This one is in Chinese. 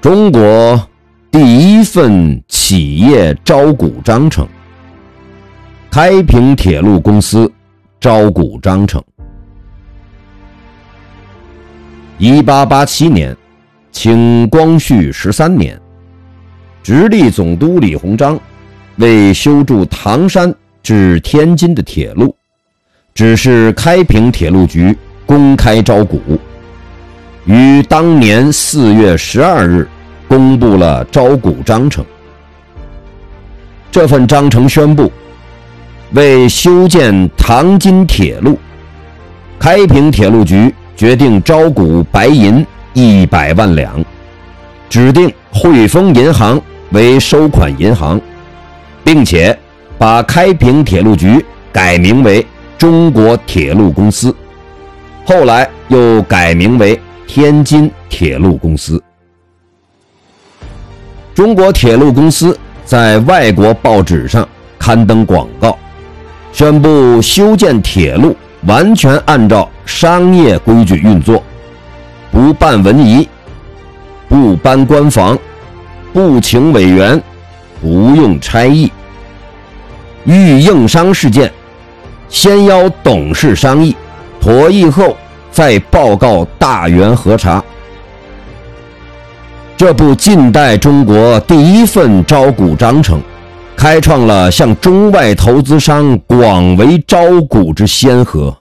中国第一份企业招股章程，开平铁路公司招股章程。一八八七年，清光绪十三年，直隶总督李鸿章为修筑唐山至天津的铁路，指示开平铁路局公开招股。于当年四月十二日，公布了招股章程。这份章程宣布，为修建唐津铁路，开平铁路局决定招股白银一百万两，指定汇丰银行为收款银行，并且把开平铁路局改名为中国铁路公司，后来又改名为。天津铁路公司，中国铁路公司在外国报纸上刊登广告，宣布修建铁路完全按照商业规矩运作，不办文仪，不搬官房，不请委员，不用差役。遇应商事件，先邀董事商议，妥议后。再报告大员核查。这部近代中国第一份招股章程，开创了向中外投资商广为招股之先河。